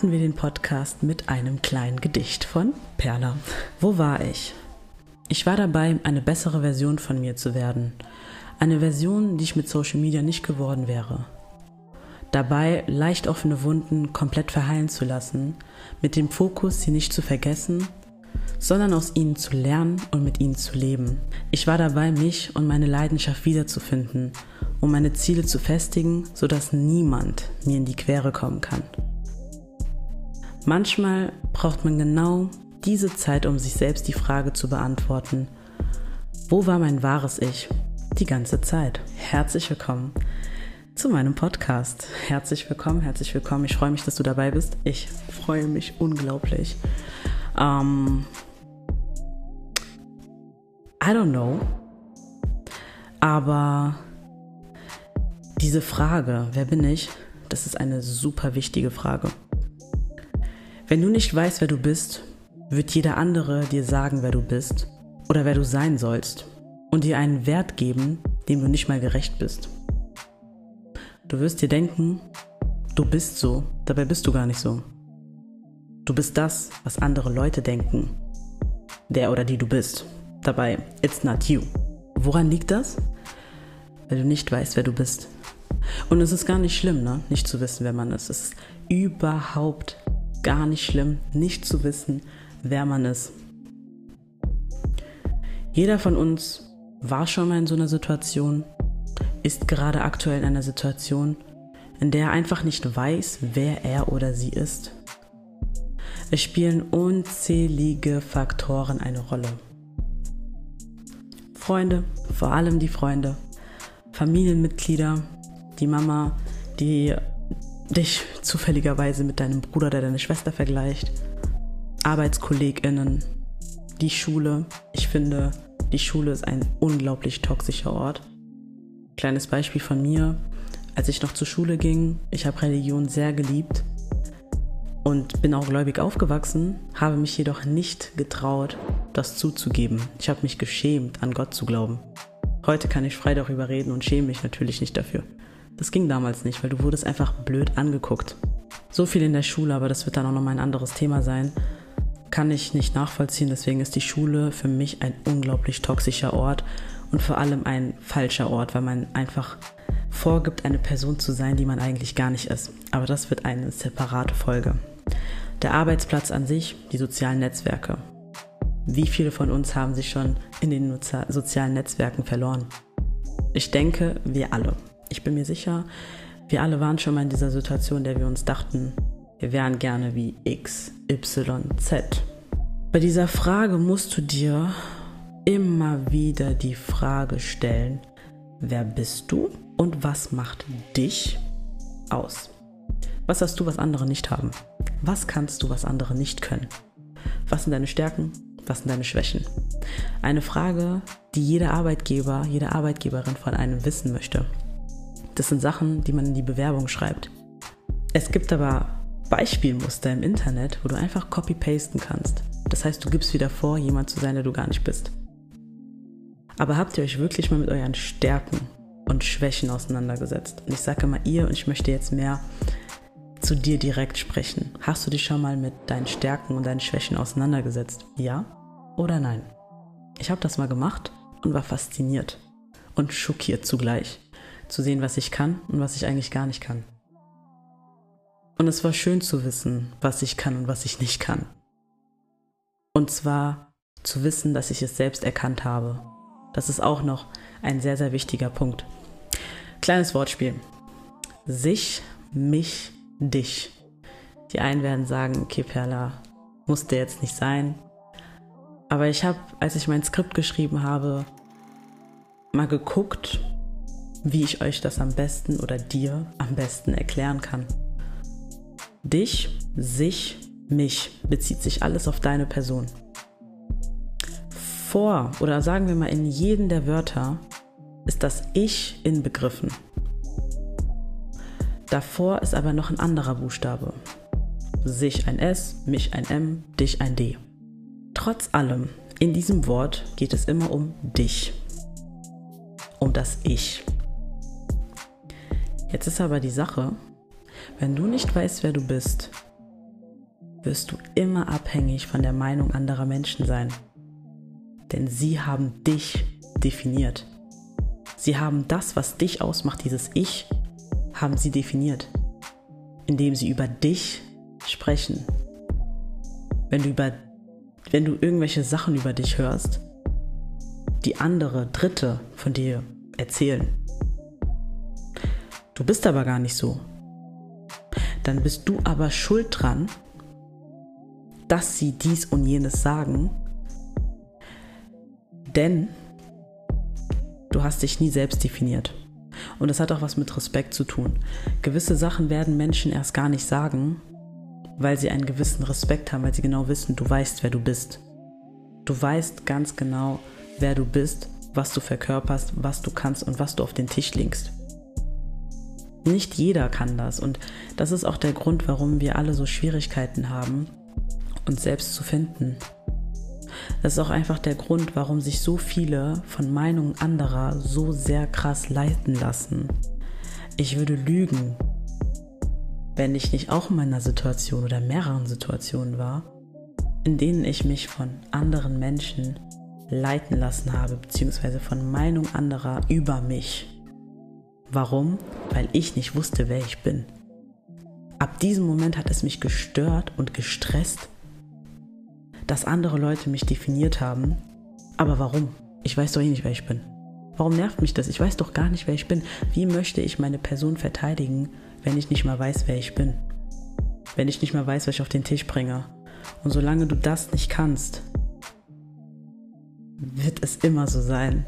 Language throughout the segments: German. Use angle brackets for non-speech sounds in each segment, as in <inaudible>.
starten wir den Podcast mit einem kleinen Gedicht von Perla. Wo war ich? Ich war dabei, eine bessere Version von mir zu werden. Eine Version, die ich mit Social Media nicht geworden wäre. Dabei, leicht offene Wunden komplett verheilen zu lassen, mit dem Fokus, sie nicht zu vergessen, sondern aus ihnen zu lernen und mit ihnen zu leben. Ich war dabei, mich und meine Leidenschaft wiederzufinden, um meine Ziele zu festigen, sodass niemand mir in die Quere kommen kann. Manchmal braucht man genau diese Zeit, um sich selbst die Frage zu beantworten, wo war mein wahres Ich die ganze Zeit? Herzlich willkommen zu meinem Podcast. Herzlich willkommen, herzlich willkommen. Ich freue mich, dass du dabei bist. Ich freue mich unglaublich. Um, ähm, I don't know. Aber diese Frage, wer bin ich, das ist eine super wichtige Frage. Wenn du nicht weißt, wer du bist, wird jeder andere dir sagen, wer du bist oder wer du sein sollst und dir einen Wert geben, dem du nicht mal gerecht bist. Du wirst dir denken, du bist so, dabei bist du gar nicht so. Du bist das, was andere Leute denken, der oder die du bist. Dabei, it's not you. Woran liegt das? Weil du nicht weißt, wer du bist. Und es ist gar nicht schlimm, ne? nicht zu wissen, wer man ist. Es ist überhaupt gar nicht schlimm, nicht zu wissen, wer man ist. Jeder von uns war schon mal in so einer Situation, ist gerade aktuell in einer Situation, in der er einfach nicht weiß, wer er oder sie ist. Es spielen unzählige Faktoren eine Rolle. Freunde, vor allem die Freunde, Familienmitglieder, die Mama, die dich zufälligerweise mit deinem Bruder oder deiner Schwester vergleicht, ArbeitskollegInnen, die Schule. Ich finde, die Schule ist ein unglaublich toxischer Ort. Kleines Beispiel von mir. Als ich noch zur Schule ging, ich habe Religion sehr geliebt und bin auch gläubig aufgewachsen, habe mich jedoch nicht getraut, das zuzugeben. Ich habe mich geschämt, an Gott zu glauben. Heute kann ich frei darüber reden und schäme mich natürlich nicht dafür. Das ging damals nicht, weil du wurdest einfach blöd angeguckt. So viel in der Schule, aber das wird dann auch nochmal ein anderes Thema sein, kann ich nicht nachvollziehen. Deswegen ist die Schule für mich ein unglaublich toxischer Ort und vor allem ein falscher Ort, weil man einfach vorgibt, eine Person zu sein, die man eigentlich gar nicht ist. Aber das wird eine separate Folge. Der Arbeitsplatz an sich, die sozialen Netzwerke. Wie viele von uns haben sich schon in den sozialen Netzwerken verloren? Ich denke, wir alle. Ich bin mir sicher, wir alle waren schon mal in dieser Situation, in der wir uns dachten, wir wären gerne wie X, Y, Z. Bei dieser Frage musst du dir immer wieder die Frage stellen, wer bist du und was macht dich aus? Was hast du, was andere nicht haben? Was kannst du, was andere nicht können? Was sind deine Stärken? Was sind deine Schwächen? Eine Frage, die jeder Arbeitgeber, jede Arbeitgeberin von einem wissen möchte. Das sind Sachen, die man in die Bewerbung schreibt. Es gibt aber Beispielmuster im Internet, wo du einfach copy-pasten kannst. Das heißt, du gibst wieder vor, jemand zu sein, der du gar nicht bist. Aber habt ihr euch wirklich mal mit euren Stärken und Schwächen auseinandergesetzt? Und ich sage immer ihr und ich möchte jetzt mehr zu dir direkt sprechen. Hast du dich schon mal mit deinen Stärken und deinen Schwächen auseinandergesetzt? Ja oder nein? Ich habe das mal gemacht und war fasziniert und schockiert zugleich zu sehen, was ich kann und was ich eigentlich gar nicht kann. Und es war schön zu wissen, was ich kann und was ich nicht kann. Und zwar zu wissen, dass ich es selbst erkannt habe. Das ist auch noch ein sehr, sehr wichtiger Punkt. Kleines Wortspiel. Sich, mich, dich. Die einen werden sagen, okay, Perla, musste jetzt nicht sein. Aber ich habe, als ich mein Skript geschrieben habe, mal geguckt, wie ich euch das am besten oder dir am besten erklären kann. Dich, sich, mich bezieht sich alles auf deine Person. Vor oder sagen wir mal in jedem der Wörter ist das Ich inbegriffen. Davor ist aber noch ein anderer Buchstabe. sich ein S, mich ein M, dich ein D. Trotz allem, in diesem Wort geht es immer um dich, um das Ich. Jetzt ist aber die Sache, wenn du nicht weißt, wer du bist, wirst du immer abhängig von der Meinung anderer Menschen sein. Denn sie haben dich definiert. Sie haben das, was dich ausmacht, dieses Ich, haben sie definiert, indem sie über dich sprechen. Wenn du, über, wenn du irgendwelche Sachen über dich hörst, die andere, Dritte von dir erzählen. Du bist aber gar nicht so. Dann bist du aber schuld dran, dass sie dies und jenes sagen, denn du hast dich nie selbst definiert. Und das hat auch was mit Respekt zu tun. Gewisse Sachen werden Menschen erst gar nicht sagen, weil sie einen gewissen Respekt haben, weil sie genau wissen, du weißt, wer du bist. Du weißt ganz genau, wer du bist, was du verkörperst, was du kannst und was du auf den Tisch legst. Nicht jeder kann das und das ist auch der Grund, warum wir alle so Schwierigkeiten haben, uns selbst zu finden. Das ist auch einfach der Grund, warum sich so viele von Meinungen anderer so sehr krass leiten lassen. Ich würde lügen, wenn ich nicht auch in meiner Situation oder mehreren Situationen war, in denen ich mich von anderen Menschen leiten lassen habe, beziehungsweise von Meinung anderer über mich. Warum? Weil ich nicht wusste, wer ich bin. Ab diesem Moment hat es mich gestört und gestresst, dass andere Leute mich definiert haben. Aber warum? Ich weiß doch eh nicht, wer ich bin. Warum nervt mich das? Ich weiß doch gar nicht, wer ich bin. Wie möchte ich meine Person verteidigen, wenn ich nicht mal weiß, wer ich bin? Wenn ich nicht mal weiß, was ich auf den Tisch bringe. Und solange du das nicht kannst, wird es immer so sein,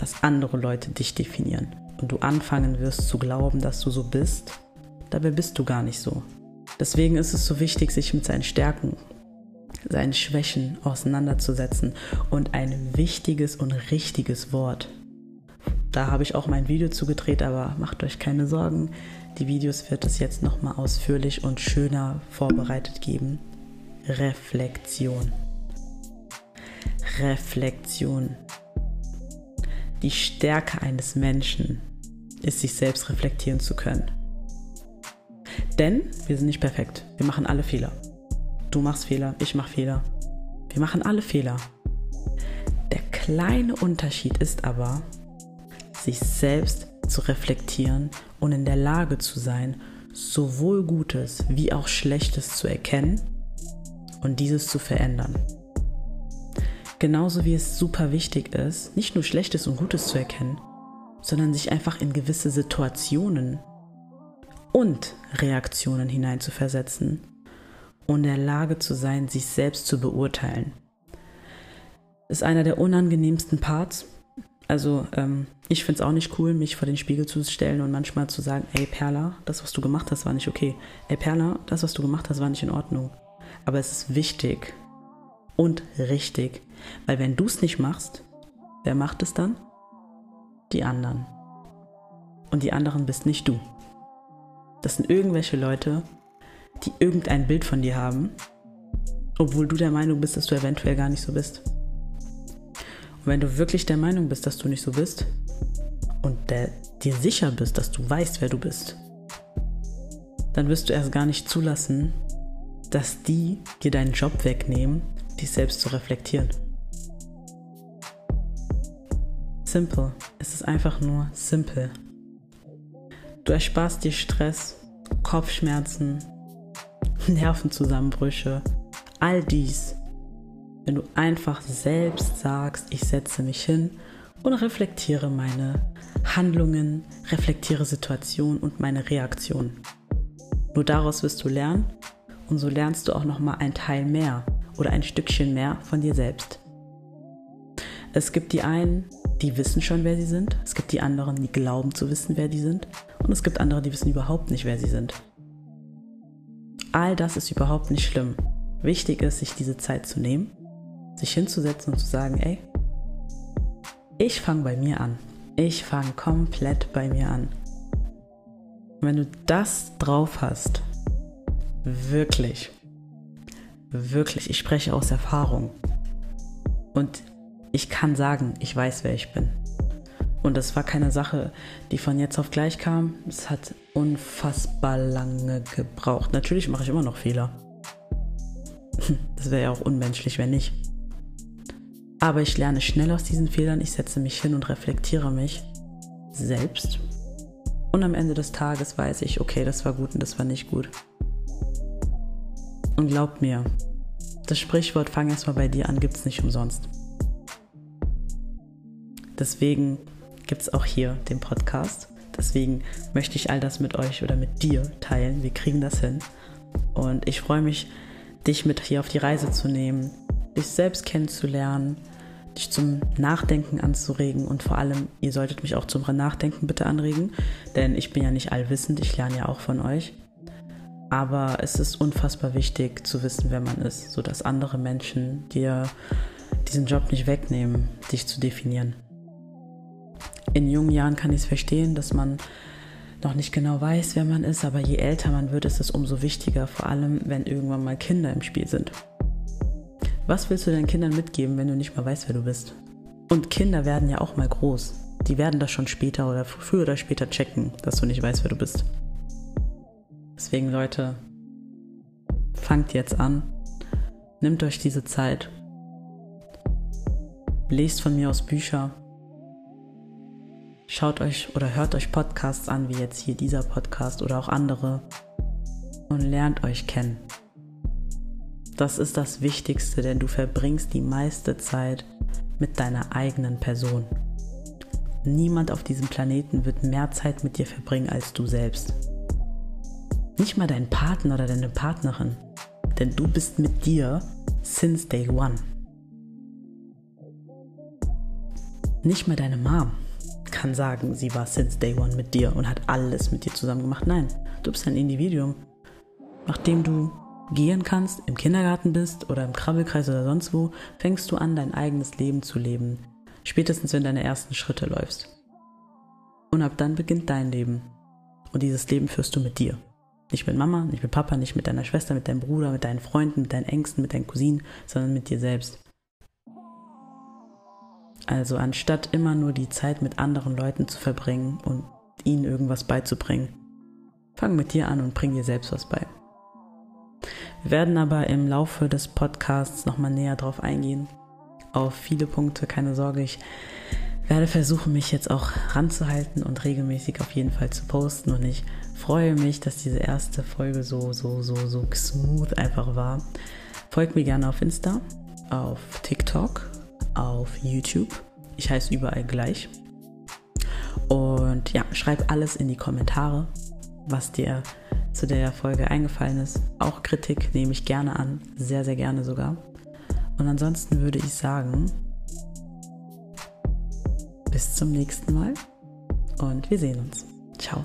dass andere Leute dich definieren und du anfangen wirst zu glauben, dass du so bist. Dabei bist du gar nicht so. Deswegen ist es so wichtig, sich mit seinen Stärken seinen Schwächen auseinanderzusetzen. Und ein wichtiges und richtiges Wort. Da habe ich auch mein Video zugedreht, aber macht euch keine Sorgen. Die Videos wird es jetzt nochmal ausführlich und schöner vorbereitet geben. Reflexion. Reflexion. Die Stärke eines Menschen ist, sich selbst reflektieren zu können. Denn wir sind nicht perfekt. Wir machen alle Fehler. Du machst Fehler, ich mach Fehler. Wir machen alle Fehler. Der kleine Unterschied ist aber, sich selbst zu reflektieren und in der Lage zu sein, sowohl Gutes wie auch Schlechtes zu erkennen und dieses zu verändern. Genauso wie es super wichtig ist, nicht nur Schlechtes und Gutes zu erkennen, sondern sich einfach in gewisse Situationen und Reaktionen hineinzuversetzen und in der Lage zu sein, sich selbst zu beurteilen. Ist einer der unangenehmsten Parts. Also ähm, ich finde es auch nicht cool, mich vor den Spiegel zu stellen und manchmal zu sagen, ey Perla, das, was du gemacht hast, war nicht okay. Ey Perla, das, was du gemacht hast, war nicht in Ordnung. Aber es ist wichtig und richtig, weil wenn du es nicht machst, wer macht es dann? Die anderen. Und die anderen bist nicht du. Das sind irgendwelche Leute, die irgendein Bild von dir haben, obwohl du der Meinung bist, dass du eventuell gar nicht so bist. Und wenn du wirklich der Meinung bist, dass du nicht so bist und der, dir sicher bist, dass du weißt, wer du bist, dann wirst du erst gar nicht zulassen, dass die dir deinen Job wegnehmen, dich selbst zu reflektieren. Simple. Es ist einfach nur simpel. Du ersparst dir Stress, Kopfschmerzen, <laughs> Nervenzusammenbrüche, all dies, wenn du einfach selbst sagst, ich setze mich hin und reflektiere meine Handlungen, reflektiere Situationen und meine Reaktionen. Nur daraus wirst du lernen und so lernst du auch noch mal ein Teil mehr oder ein Stückchen mehr von dir selbst. Es gibt die einen, die wissen schon, wer sie sind. Es gibt die anderen, die glauben zu wissen, wer die sind. Und es gibt andere, die wissen überhaupt nicht, wer sie sind. All das ist überhaupt nicht schlimm. Wichtig ist, sich diese Zeit zu nehmen, sich hinzusetzen und zu sagen, ey, ich fange bei mir an. Ich fange komplett bei mir an. Und wenn du das drauf hast, wirklich, wirklich, ich spreche aus Erfahrung. Und ich kann sagen, ich weiß, wer ich bin. Und es war keine Sache, die von jetzt auf gleich kam. Es hat unfassbar lange gebraucht. Natürlich mache ich immer noch Fehler. <laughs> Das wäre ja auch unmenschlich, wenn nicht. Aber ich lerne schnell aus diesen Fehlern. Ich setze mich hin und reflektiere mich selbst. Und am Ende des Tages weiß ich, okay, das war gut und das war nicht gut. Und glaubt mir, das Sprichwort fang erstmal bei dir an, gibt es nicht umsonst. Deswegen gibt es auch hier den Podcast. Deswegen möchte ich all das mit euch oder mit dir teilen. Wir kriegen das hin. Und ich freue mich, dich mit hier auf die Reise zu nehmen, dich selbst kennenzulernen, dich zum Nachdenken anzuregen und vor allem, ihr solltet mich auch zum Nachdenken bitte anregen, denn ich bin ja nicht allwissend, ich lerne ja auch von euch. Aber es ist unfassbar wichtig zu wissen, wer man ist, sodass andere Menschen dir diesen Job nicht wegnehmen, dich zu definieren. In jungen Jahren kann ich es verstehen, dass man noch nicht genau weiß, wer man ist, aber je älter man wird, ist es umso wichtiger, vor allem wenn irgendwann mal Kinder im Spiel sind. Was willst du deinen Kindern mitgeben, wenn du nicht mal weißt, wer du bist? Und Kinder werden ja auch mal groß. Die werden das schon später oder früher oder später checken, dass du nicht weißt, wer du bist. Deswegen, Leute, fangt jetzt an. Nimmt euch diese Zeit. Lest von mir aus Bücher. Schaut euch oder hört euch Podcasts an, wie jetzt hier dieser Podcast oder auch andere. Und lernt euch kennen. Das ist das Wichtigste, denn du verbringst die meiste Zeit mit deiner eigenen Person. Niemand auf diesem Planeten wird mehr Zeit mit dir verbringen als du selbst. Nicht mal dein Partner oder deine Partnerin, denn du bist mit dir since day one. Nicht mal deine Mom kann sagen, sie war since day one mit dir und hat alles mit dir zusammen gemacht. Nein, du bist ein Individuum. Nachdem du gehen kannst, im Kindergarten bist oder im Krabbelkreis oder sonst wo, fängst du an, dein eigenes Leben zu leben. Spätestens, wenn deine ersten Schritte läufst. Und ab dann beginnt dein Leben. Und dieses Leben führst du mit dir. Nicht mit Mama, nicht mit Papa, nicht mit deiner Schwester, mit deinem Bruder, mit deinen Freunden, mit deinen Ängsten, mit deinen Cousinen, sondern mit dir selbst. Also anstatt immer nur die Zeit mit anderen Leuten zu verbringen und ihnen irgendwas beizubringen, fang mit dir an und bring dir selbst was bei. Wir werden aber im Laufe des Podcasts nochmal näher drauf eingehen. Auf viele Punkte, keine Sorge. Ich werde versuchen, mich jetzt auch ranzuhalten und regelmäßig auf jeden Fall zu posten. Und ich freue mich, dass diese erste Folge so, so, so, so smooth einfach war. Folgt mir gerne auf Insta, auf TikTok, auf YouTube. Ich heiße überall gleich. Und ja, schreib alles in die Kommentare, was dir zu der Folge eingefallen ist. Auch Kritik nehme ich gerne an, sehr, sehr gerne sogar. Und ansonsten würde ich sagen, bis zum nächsten Mal und wir sehen uns. Ciao.